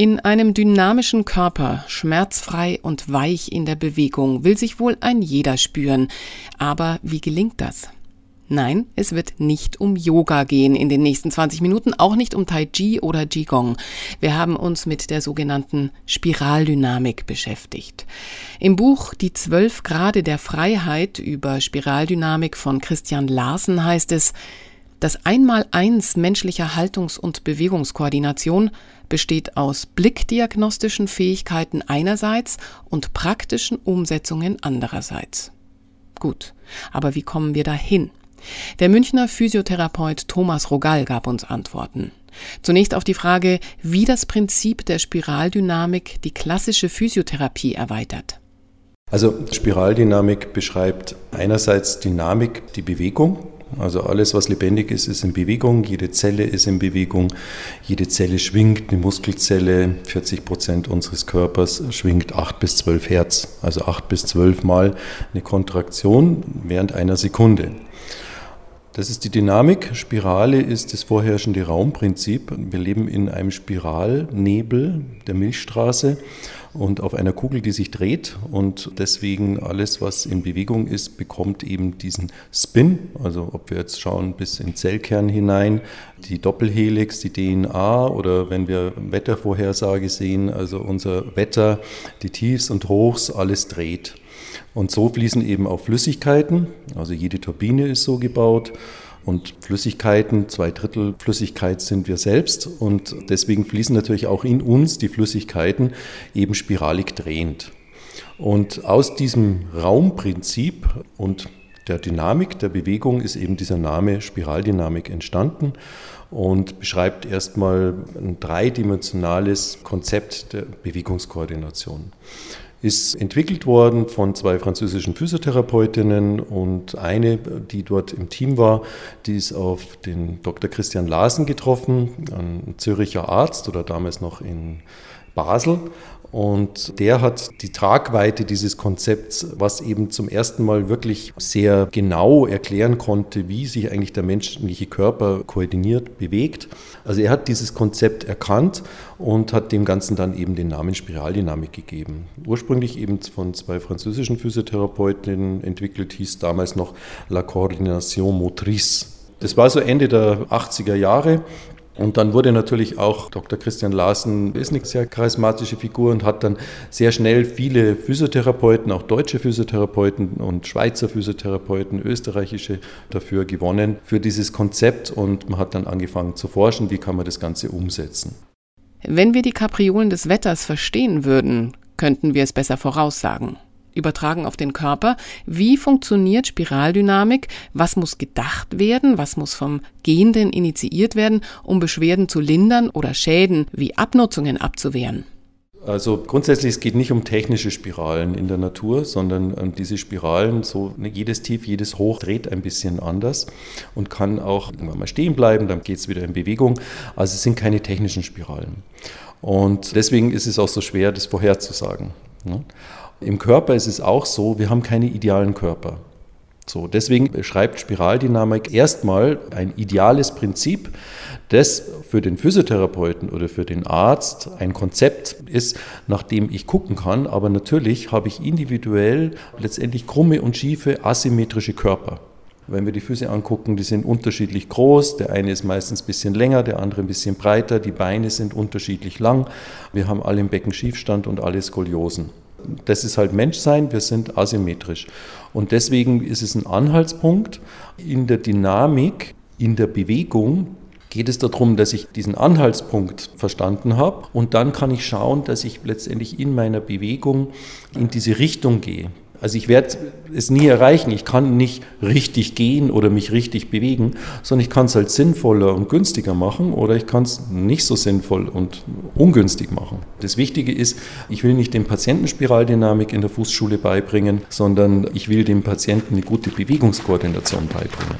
In einem dynamischen Körper, schmerzfrei und weich in der Bewegung, will sich wohl ein jeder spüren. Aber wie gelingt das? Nein, es wird nicht um Yoga gehen in den nächsten 20 Minuten, auch nicht um Tai Chi oder Qigong. Wir haben uns mit der sogenannten Spiraldynamik beschäftigt. Im Buch Die zwölf Grade der Freiheit über Spiraldynamik von Christian Larsen heißt es, das Einmaleins menschlicher Haltungs- und Bewegungskoordination besteht aus blickdiagnostischen Fähigkeiten einerseits und praktischen Umsetzungen andererseits. Gut, aber wie kommen wir dahin? Der Münchner Physiotherapeut Thomas Rogal gab uns Antworten. Zunächst auf die Frage, wie das Prinzip der Spiraldynamik die klassische Physiotherapie erweitert. Also Spiraldynamik beschreibt einerseits Dynamik, die Bewegung, also alles, was lebendig ist, ist in Bewegung. Jede Zelle ist in Bewegung. Jede Zelle schwingt. Eine Muskelzelle, 40 Prozent unseres Körpers, schwingt 8 bis 12 Hertz. Also 8 bis 12 Mal eine Kontraktion während einer Sekunde. Das ist die Dynamik. Spirale ist das vorherrschende Raumprinzip. Wir leben in einem Spiralnebel der Milchstraße und auf einer Kugel, die sich dreht. Und deswegen alles, was in Bewegung ist, bekommt eben diesen Spin. Also ob wir jetzt schauen bis in Zellkern hinein, die Doppelhelix, die DNA oder wenn wir Wettervorhersage sehen, also unser Wetter, die Tiefs und Hochs, alles dreht. Und so fließen eben auch Flüssigkeiten, also jede Turbine ist so gebaut. Und Flüssigkeiten, zwei Drittel Flüssigkeit sind wir selbst und deswegen fließen natürlich auch in uns die Flüssigkeiten eben spiralig drehend. Und aus diesem Raumprinzip und der Dynamik der Bewegung ist eben dieser Name Spiraldynamik entstanden und beschreibt erstmal ein dreidimensionales Konzept der Bewegungskoordination ist entwickelt worden von zwei französischen Physiotherapeutinnen und eine, die dort im Team war, die ist auf den Dr. Christian Larsen getroffen, ein Züricher Arzt oder damals noch in Basel und der hat die Tragweite dieses Konzepts, was eben zum ersten Mal wirklich sehr genau erklären konnte, wie sich eigentlich der menschliche Körper koordiniert bewegt. Also er hat dieses Konzept erkannt und hat dem Ganzen dann eben den Namen Spiraldynamik gegeben. Ursprünglich eben von zwei französischen Physiotherapeutinnen entwickelt, hieß damals noch La Coordination Motrice. Das war so Ende der 80er Jahre und dann wurde natürlich auch Dr. Christian Larsen, ist eine sehr charismatische Figur und hat dann sehr schnell viele Physiotherapeuten, auch deutsche Physiotherapeuten und Schweizer Physiotherapeuten, österreichische dafür gewonnen, für dieses Konzept. Und man hat dann angefangen zu forschen, wie kann man das Ganze umsetzen. Wenn wir die Kapriolen des Wetters verstehen würden, könnten wir es besser voraussagen übertragen auf den Körper. Wie funktioniert Spiraldynamik? Was muss gedacht werden? Was muss vom Gehenden initiiert werden, um Beschwerden zu lindern oder Schäden wie Abnutzungen abzuwehren? Also grundsätzlich, es geht nicht um technische Spiralen in der Natur, sondern ähm, diese Spiralen, so ne, jedes Tief, jedes Hoch dreht ein bisschen anders und kann auch irgendwann mal stehen bleiben, dann geht es wieder in Bewegung. Also es sind keine technischen Spiralen. Und deswegen ist es auch so schwer, das vorherzusagen. Ne? Im Körper ist es auch so, wir haben keine idealen Körper. So, deswegen beschreibt Spiraldynamik erstmal ein ideales Prinzip, das für den Physiotherapeuten oder für den Arzt ein Konzept ist, nach dem ich gucken kann. Aber natürlich habe ich individuell letztendlich krumme und schiefe asymmetrische Körper. Wenn wir die Füße angucken, die sind unterschiedlich groß. Der eine ist meistens ein bisschen länger, der andere ein bisschen breiter. Die Beine sind unterschiedlich lang. Wir haben alle im Becken Schiefstand und alle Skoliosen. Das ist halt Menschsein, wir sind asymmetrisch. Und deswegen ist es ein Anhaltspunkt in der Dynamik, in der Bewegung, geht es darum, dass ich diesen Anhaltspunkt verstanden habe und dann kann ich schauen, dass ich letztendlich in meiner Bewegung in diese Richtung gehe. Also ich werde es nie erreichen. Ich kann nicht richtig gehen oder mich richtig bewegen, sondern ich kann es halt sinnvoller und günstiger machen oder ich kann es nicht so sinnvoll und ungünstig machen. Das Wichtige ist, ich will nicht dem Patienten Spiraldynamik in der Fußschule beibringen, sondern ich will dem Patienten eine gute Bewegungskoordination beibringen.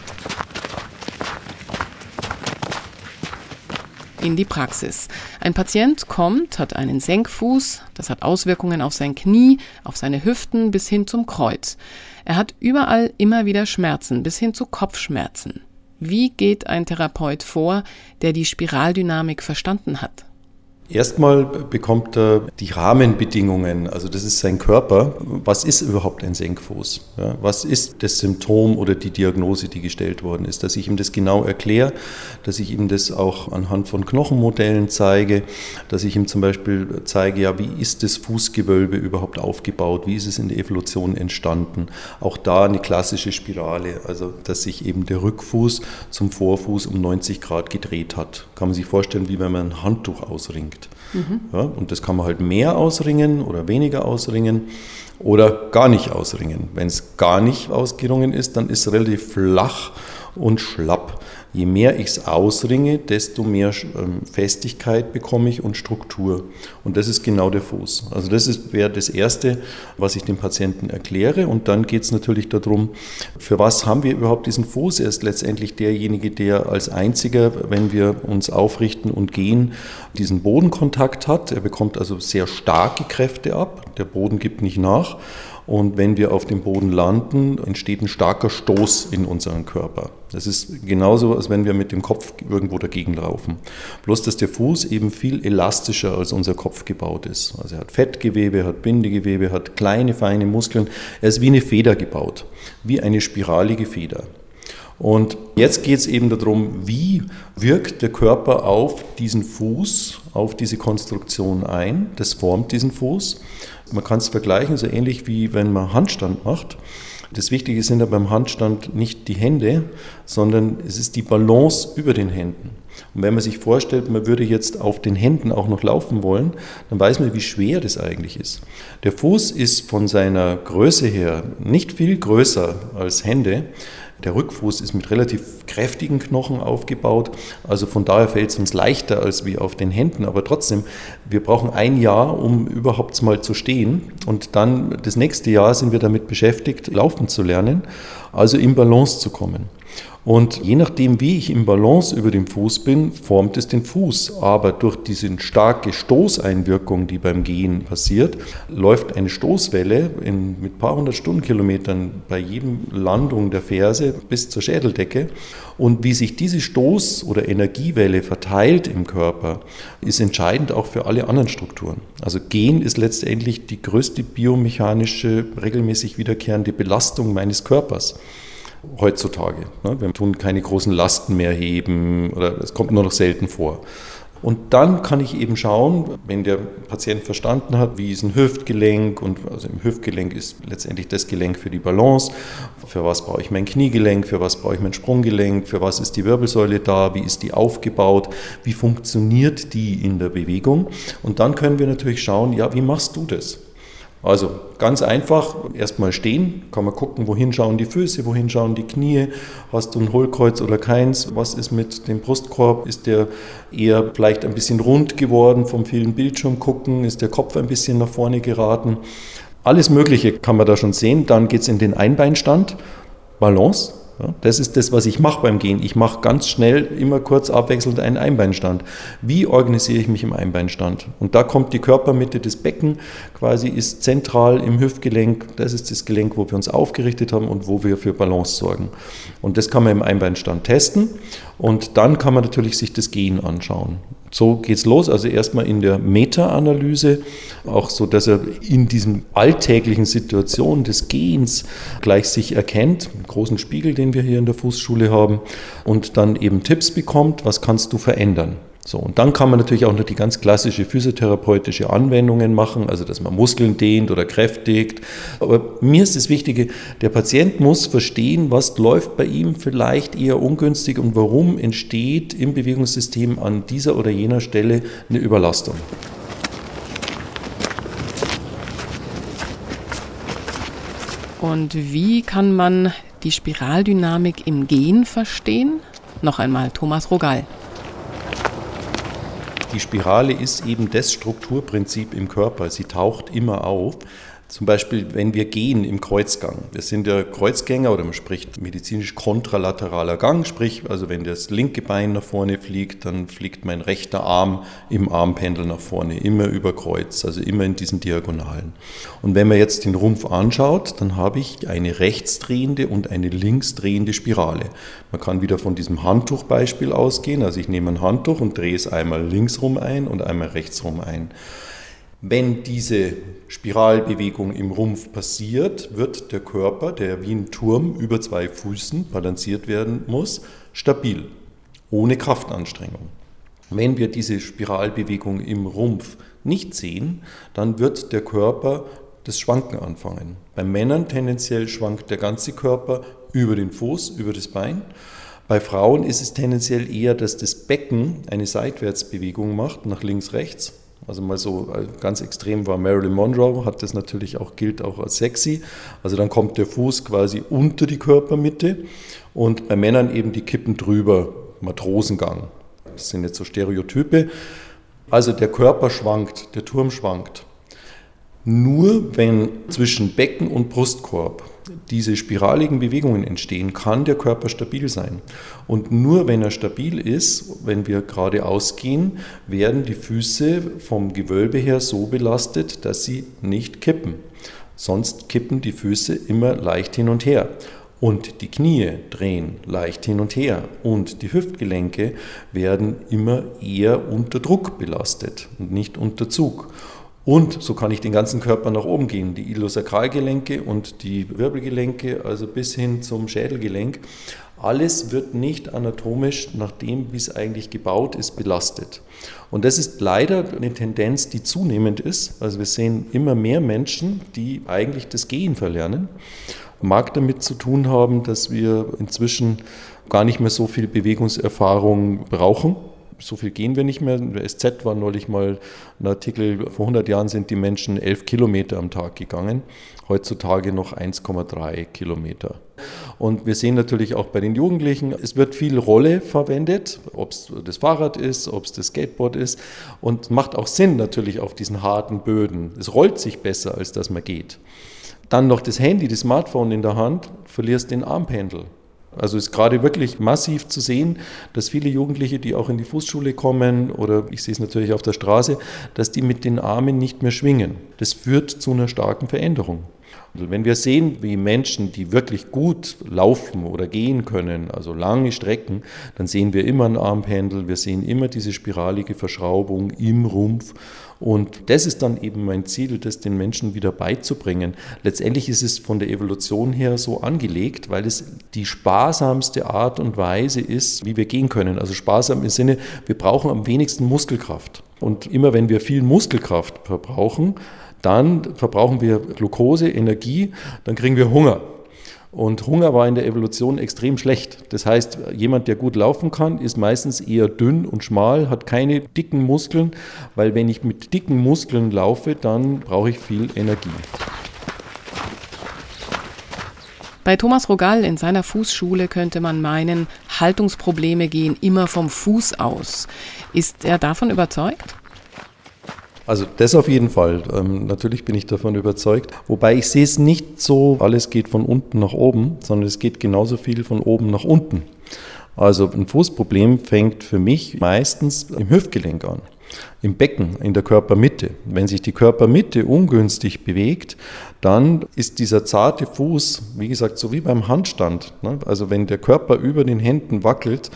In die Praxis. Ein Patient kommt, hat einen Senkfuß, das hat Auswirkungen auf sein Knie, auf seine Hüften bis hin zum Kreuz. Er hat überall immer wieder Schmerzen bis hin zu Kopfschmerzen. Wie geht ein Therapeut vor, der die Spiraldynamik verstanden hat? Erstmal bekommt er die Rahmenbedingungen, also das ist sein Körper. Was ist überhaupt ein Senkfuß? Ja, was ist das Symptom oder die Diagnose, die gestellt worden ist? Dass ich ihm das genau erkläre, dass ich ihm das auch anhand von Knochenmodellen zeige, dass ich ihm zum Beispiel zeige, ja, wie ist das Fußgewölbe überhaupt aufgebaut? Wie ist es in der Evolution entstanden? Auch da eine klassische Spirale, also dass sich eben der Rückfuß zum Vorfuß um 90 Grad gedreht hat. Kann man sich vorstellen, wie wenn man ein Handtuch ausringt. Mhm. Ja, und das kann man halt mehr ausringen oder weniger ausringen oder gar nicht ausringen. Wenn es gar nicht ausgerungen ist, dann ist es relativ flach und schlapp. Je mehr ich es ausringe, desto mehr ähm, Festigkeit bekomme ich und Struktur. Und das ist genau der Fuß. Also das wäre das Erste, was ich dem Patienten erkläre. Und dann geht es natürlich darum, für was haben wir überhaupt diesen Fuß? Er ist letztendlich derjenige, der als einziger, wenn wir uns aufrichten und gehen, diesen Bodenkontakt hat. Er bekommt also sehr starke Kräfte ab. Der Boden gibt nicht nach. Und wenn wir auf dem Boden landen, entsteht ein starker Stoß in unseren Körper. Das ist genauso, als wenn wir mit dem Kopf irgendwo dagegen laufen. Bloß, dass der Fuß eben viel elastischer als unser Kopf gebaut ist. Also er hat Fettgewebe, hat Bindegewebe, hat kleine, feine Muskeln. Er ist wie eine Feder gebaut, wie eine spiralige Feder. Und jetzt geht es eben darum, wie wirkt der Körper auf diesen Fuß, auf diese Konstruktion ein. Das formt diesen Fuß. Man kann es vergleichen, so ähnlich wie wenn man Handstand macht. Das Wichtige sind ja beim Handstand nicht die Hände, sondern es ist die Balance über den Händen. Und wenn man sich vorstellt, man würde jetzt auf den Händen auch noch laufen wollen, dann weiß man, wie schwer das eigentlich ist. Der Fuß ist von seiner Größe her nicht viel größer als Hände. Der Rückfuß ist mit relativ kräftigen Knochen aufgebaut, also von daher fällt es uns leichter als wie auf den Händen, aber trotzdem, wir brauchen ein Jahr, um überhaupt mal zu stehen. Und dann das nächste Jahr sind wir damit beschäftigt, laufen zu lernen, also in Balance zu kommen. Und je nachdem, wie ich im Balance über dem Fuß bin, formt es den Fuß. Aber durch diese starke Stoßeinwirkung, die beim Gehen passiert, läuft eine Stoßwelle in, mit ein paar hundert Stundenkilometern bei jedem Landung der Ferse bis zur Schädeldecke. Und wie sich diese Stoß- oder Energiewelle verteilt im Körper, ist entscheidend auch für alle anderen Strukturen. Also Gehen ist letztendlich die größte biomechanische, regelmäßig wiederkehrende Belastung meines Körpers heutzutage. Ne? Wir tun keine großen Lasten mehr heben oder es kommt nur noch selten vor. Und dann kann ich eben schauen, wenn der Patient verstanden hat, wie ist ein Hüftgelenk und also im Hüftgelenk ist letztendlich das Gelenk für die Balance, für was brauche ich mein Kniegelenk, für was brauche ich mein Sprunggelenk, für was ist die Wirbelsäule da, wie ist die aufgebaut, wie funktioniert die in der Bewegung und dann können wir natürlich schauen, ja, wie machst du das? Also ganz einfach, erstmal stehen, kann man gucken, wohin schauen die Füße, wohin schauen die Knie, hast du ein Hohlkreuz oder keins, was ist mit dem Brustkorb, ist der eher vielleicht ein bisschen rund geworden vom vielen Bildschirm gucken, ist der Kopf ein bisschen nach vorne geraten. Alles Mögliche kann man da schon sehen, dann geht es in den Einbeinstand, Balance, das ist das, was ich mache beim Gehen. Ich mache ganz schnell, immer kurz abwechselnd einen Einbeinstand. Wie organisiere ich mich im Einbeinstand? Und da kommt die Körpermitte des Becken, quasi ist zentral im Hüftgelenk. Das ist das Gelenk, wo wir uns aufgerichtet haben und wo wir für Balance sorgen. Und das kann man im Einbeinstand testen. Und dann kann man natürlich sich das Gehen anschauen. So geht's los, also erstmal in der Meta-Analyse, auch so, dass er in diesem alltäglichen Situation des Gehens gleich sich erkennt, einen großen Spiegel, den wir hier in der Fußschule haben, und dann eben Tipps bekommt, was kannst du verändern. So, und dann kann man natürlich auch noch die ganz klassische physiotherapeutische Anwendungen machen, also dass man Muskeln dehnt oder kräftigt. Aber mir ist das Wichtige, der Patient muss verstehen, was läuft bei ihm vielleicht eher ungünstig und warum entsteht im Bewegungssystem an dieser oder jener Stelle eine Überlastung. Und wie kann man die Spiraldynamik im Gehen verstehen? Noch einmal Thomas Rogal. Die Spirale ist eben das Strukturprinzip im Körper. Sie taucht immer auf. Zum Beispiel, wenn wir gehen im Kreuzgang. Wir sind ja Kreuzgänger oder man spricht medizinisch kontralateraler Gang, sprich, also wenn das linke Bein nach vorne fliegt, dann fliegt mein rechter Arm im Armpendel nach vorne, immer über Kreuz, also immer in diesen Diagonalen. Und wenn man jetzt den Rumpf anschaut, dann habe ich eine rechtsdrehende und eine linksdrehende Spirale. Man kann wieder von diesem Handtuchbeispiel ausgehen, also ich nehme ein Handtuch und drehe es einmal links rum ein und einmal rechts rum ein. Wenn diese Spiralbewegung im Rumpf passiert, wird der Körper, der wie ein Turm über zwei Füßen balanciert werden muss, stabil, ohne Kraftanstrengung. Wenn wir diese Spiralbewegung im Rumpf nicht sehen, dann wird der Körper das Schwanken anfangen. Bei Männern tendenziell schwankt der ganze Körper über den Fuß, über das Bein. Bei Frauen ist es tendenziell eher, dass das Becken eine Seitwärtsbewegung macht, nach links, rechts. Also mal so äh, ganz extrem war Marilyn Monroe, hat das natürlich auch, gilt auch als sexy. Also dann kommt der Fuß quasi unter die Körpermitte und bei Männern eben die Kippen drüber, Matrosengang. Das sind jetzt so Stereotype. Also der Körper schwankt, der Turm schwankt. Nur wenn zwischen Becken und Brustkorb diese spiraligen Bewegungen entstehen, kann der Körper stabil sein. Und nur wenn er stabil ist, wenn wir geradeaus gehen, werden die Füße vom Gewölbe her so belastet, dass sie nicht kippen. Sonst kippen die Füße immer leicht hin und her. Und die Knie drehen leicht hin und her und die Hüftgelenke werden immer eher unter Druck belastet und nicht unter Zug. Und so kann ich den ganzen Körper nach oben gehen, die Iliosakralgelenke und die Wirbelgelenke, also bis hin zum Schädelgelenk. Alles wird nicht anatomisch nach dem, wie es eigentlich gebaut ist, belastet. Und das ist leider eine Tendenz, die zunehmend ist. Also wir sehen immer mehr Menschen, die eigentlich das Gehen verlernen. Mag damit zu tun haben, dass wir inzwischen gar nicht mehr so viel Bewegungserfahrung brauchen so viel gehen wir nicht mehr. In der SZ war neulich mal ein Artikel, vor 100 Jahren sind die Menschen 11 Kilometer am Tag gegangen, heutzutage noch 1,3 Kilometer. Und wir sehen natürlich auch bei den Jugendlichen, es wird viel Rolle verwendet, ob es das Fahrrad ist, ob es das Skateboard ist und macht auch Sinn natürlich auf diesen harten Böden. Es rollt sich besser, als dass man geht. Dann noch das Handy, das Smartphone in der Hand, verlierst den Armpendel. Also ist gerade wirklich massiv zu sehen, dass viele Jugendliche, die auch in die Fußschule kommen oder ich sehe es natürlich auf der Straße, dass die mit den Armen nicht mehr schwingen. Das führt zu einer starken Veränderung. Wenn wir sehen, wie Menschen, die wirklich gut laufen oder gehen können, also lange Strecken, dann sehen wir immer ein Armpendel, wir sehen immer diese spiralige Verschraubung im Rumpf. Und das ist dann eben mein Ziel, das den Menschen wieder beizubringen. Letztendlich ist es von der Evolution her so angelegt, weil es die sparsamste Art und Weise ist, wie wir gehen können. Also sparsam im Sinne, wir brauchen am wenigsten Muskelkraft. Und immer wenn wir viel Muskelkraft verbrauchen, dann verbrauchen wir Glucose, Energie, dann kriegen wir Hunger. Und Hunger war in der Evolution extrem schlecht. Das heißt, jemand, der gut laufen kann, ist meistens eher dünn und schmal, hat keine dicken Muskeln, weil wenn ich mit dicken Muskeln laufe, dann brauche ich viel Energie. Bei Thomas Rogal in seiner Fußschule könnte man meinen, Haltungsprobleme gehen immer vom Fuß aus. Ist er davon überzeugt? Also das auf jeden Fall. Ähm, natürlich bin ich davon überzeugt. Wobei ich sehe es nicht so, alles geht von unten nach oben, sondern es geht genauso viel von oben nach unten. Also ein Fußproblem fängt für mich meistens im Hüftgelenk an im Becken, in der Körpermitte. Wenn sich die Körpermitte ungünstig bewegt, dann ist dieser zarte Fuß, wie gesagt, so wie beim Handstand. Ne? Also wenn der Körper über den Händen wackelt,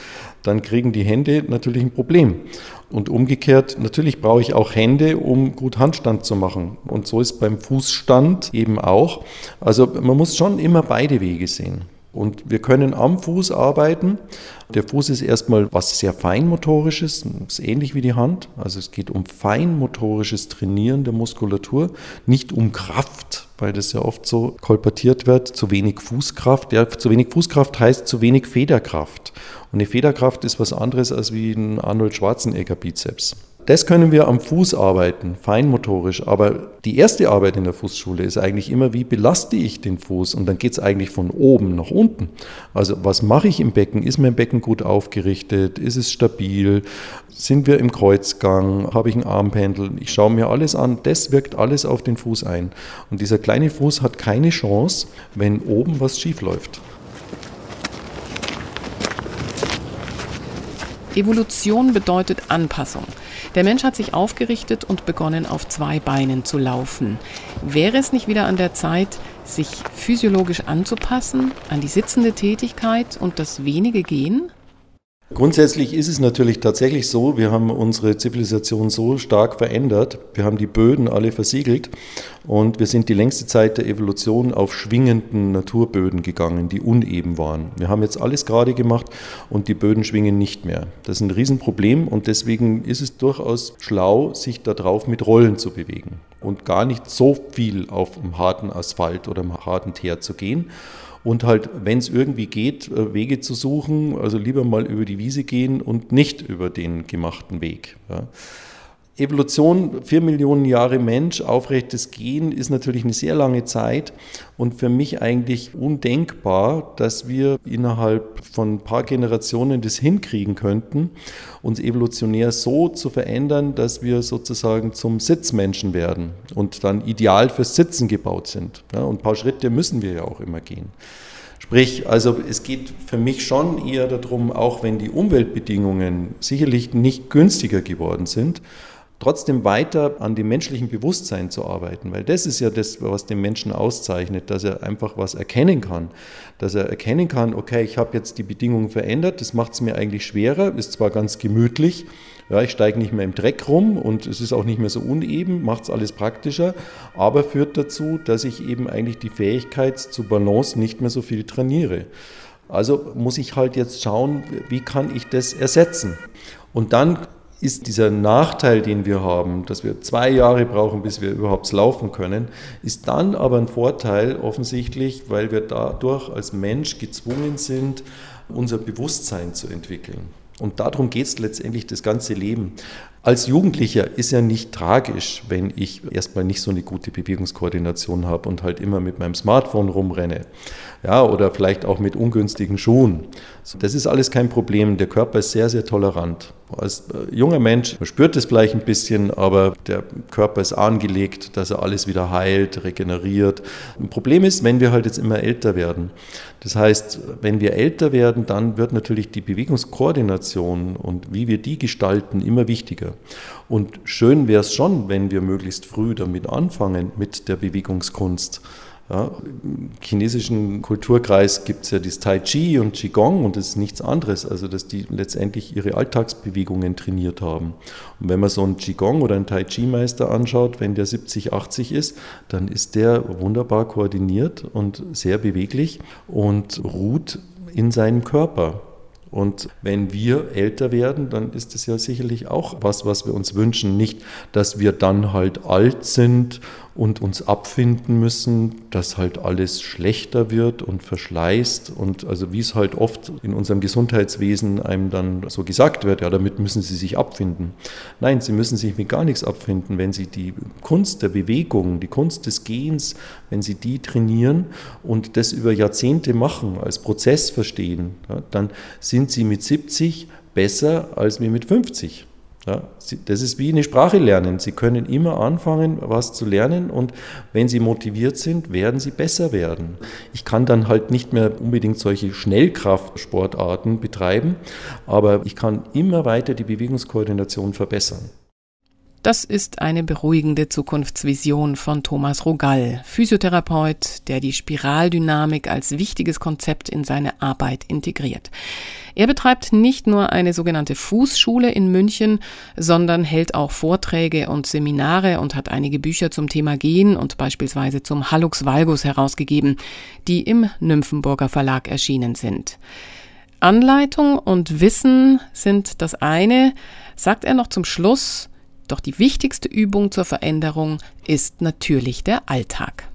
dann kriegen die Hände natürlich ein Problem. Und umgekehrt, natürlich brauche ich auch Hände, um gut Handstand zu machen. Und so ist beim Fußstand eben auch. Also man muss schon immer beide Wege sehen. Und wir können am Fuß arbeiten. Der Fuß ist erstmal was sehr feinmotorisches, ist ähnlich wie die Hand. Also es geht um feinmotorisches Trainieren der Muskulatur, nicht um Kraft, weil das ja oft so kolportiert wird, zu wenig Fußkraft. Ja, zu wenig Fußkraft heißt zu wenig Federkraft. Und eine Federkraft ist was anderes als wie ein Arnold Schwarzenegger Bizeps. Das können wir am Fuß arbeiten, feinmotorisch. Aber die erste Arbeit in der Fußschule ist eigentlich immer, wie belaste ich den Fuß? Und dann geht es eigentlich von oben nach unten. Also was mache ich im Becken? Ist mein Becken gut aufgerichtet? Ist es stabil? Sind wir im Kreuzgang? Habe ich ein Armpendel? Ich schaue mir alles an. Das wirkt alles auf den Fuß ein. Und dieser kleine Fuß hat keine Chance, wenn oben was schief läuft. Evolution bedeutet Anpassung. Der Mensch hat sich aufgerichtet und begonnen, auf zwei Beinen zu laufen. Wäre es nicht wieder an der Zeit, sich physiologisch anzupassen an die sitzende Tätigkeit und das wenige Gehen? Grundsätzlich ist es natürlich tatsächlich so, wir haben unsere Zivilisation so stark verändert, wir haben die Böden alle versiegelt und wir sind die längste Zeit der Evolution auf schwingenden Naturböden gegangen, die uneben waren. Wir haben jetzt alles gerade gemacht und die Böden schwingen nicht mehr. Das ist ein Riesenproblem und deswegen ist es durchaus schlau, sich darauf mit Rollen zu bewegen und gar nicht so viel auf dem harten Asphalt oder im harten Teer zu gehen und halt, wenn es irgendwie geht, äh, Wege zu suchen, also lieber mal über die Wiese gehen und nicht über den gemachten Weg. Ja. Evolution, vier Millionen Jahre Mensch, aufrechtes Gehen ist natürlich eine sehr lange Zeit und für mich eigentlich undenkbar, dass wir innerhalb von ein paar Generationen das hinkriegen könnten, uns evolutionär so zu verändern, dass wir sozusagen zum Sitzmenschen werden und dann ideal fürs Sitzen gebaut sind. Und ein paar Schritte müssen wir ja auch immer gehen. Sprich, also es geht für mich schon eher darum, auch wenn die Umweltbedingungen sicherlich nicht günstiger geworden sind, trotzdem weiter an dem menschlichen Bewusstsein zu arbeiten, weil das ist ja das, was den Menschen auszeichnet, dass er einfach was erkennen kann, dass er erkennen kann, okay, ich habe jetzt die Bedingungen verändert, das macht es mir eigentlich schwerer, ist zwar ganz gemütlich, ja, ich steige nicht mehr im Dreck rum und es ist auch nicht mehr so uneben, macht es alles praktischer, aber führt dazu, dass ich eben eigentlich die Fähigkeit zu Balance nicht mehr so viel trainiere. Also muss ich halt jetzt schauen, wie kann ich das ersetzen? Und dann ist dieser Nachteil, den wir haben, dass wir zwei Jahre brauchen, bis wir überhaupt laufen können, ist dann aber ein Vorteil offensichtlich, weil wir dadurch als Mensch gezwungen sind, unser Bewusstsein zu entwickeln. Und darum geht es letztendlich das ganze Leben. Als Jugendlicher ist ja nicht tragisch, wenn ich erstmal nicht so eine gute Bewegungskoordination habe und halt immer mit meinem Smartphone rumrenne. Ja, oder vielleicht auch mit ungünstigen Schuhen. Das ist alles kein Problem. Der Körper ist sehr, sehr tolerant. Als äh, junger Mensch man spürt es vielleicht ein bisschen, aber der Körper ist angelegt, dass er alles wieder heilt, regeneriert. Ein Problem ist, wenn wir halt jetzt immer älter werden. Das heißt, wenn wir älter werden, dann wird natürlich die Bewegungskoordination und wie wir die gestalten immer wichtiger. Und schön wäre es schon, wenn wir möglichst früh damit anfangen mit der Bewegungskunst. Ja, Im chinesischen Kulturkreis gibt es ja das Tai Chi und Qigong und das ist nichts anderes, also dass die letztendlich ihre Alltagsbewegungen trainiert haben. Und wenn man so einen Qigong oder einen Tai Chi-Meister anschaut, wenn der 70, 80 ist, dann ist der wunderbar koordiniert und sehr beweglich und ruht in seinem Körper. Und wenn wir älter werden, dann ist es ja sicherlich auch was, was wir uns wünschen. Nicht, dass wir dann halt alt sind und uns abfinden müssen, dass halt alles schlechter wird und verschleißt und also wie es halt oft in unserem Gesundheitswesen einem dann so gesagt wird, ja, damit müssen Sie sich abfinden. Nein, Sie müssen sich mit gar nichts abfinden, wenn Sie die Kunst der Bewegung, die Kunst des Gehens, wenn Sie die trainieren und das über Jahrzehnte machen, als Prozess verstehen, ja, dann sind Sie mit 70 besser als wir mit 50. Ja, das ist wie eine Sprache lernen. Sie können immer anfangen, was zu lernen und wenn Sie motiviert sind, werden Sie besser werden. Ich kann dann halt nicht mehr unbedingt solche Schnellkraftsportarten betreiben, aber ich kann immer weiter die Bewegungskoordination verbessern. Das ist eine beruhigende Zukunftsvision von Thomas Rogall, Physiotherapeut, der die Spiraldynamik als wichtiges Konzept in seine Arbeit integriert. Er betreibt nicht nur eine sogenannte Fußschule in München, sondern hält auch Vorträge und Seminare und hat einige Bücher zum Thema Gehen und beispielsweise zum Hallux Valgus herausgegeben, die im Nymphenburger Verlag erschienen sind. Anleitung und Wissen sind das eine, sagt er noch zum Schluss, doch die wichtigste Übung zur Veränderung ist natürlich der Alltag.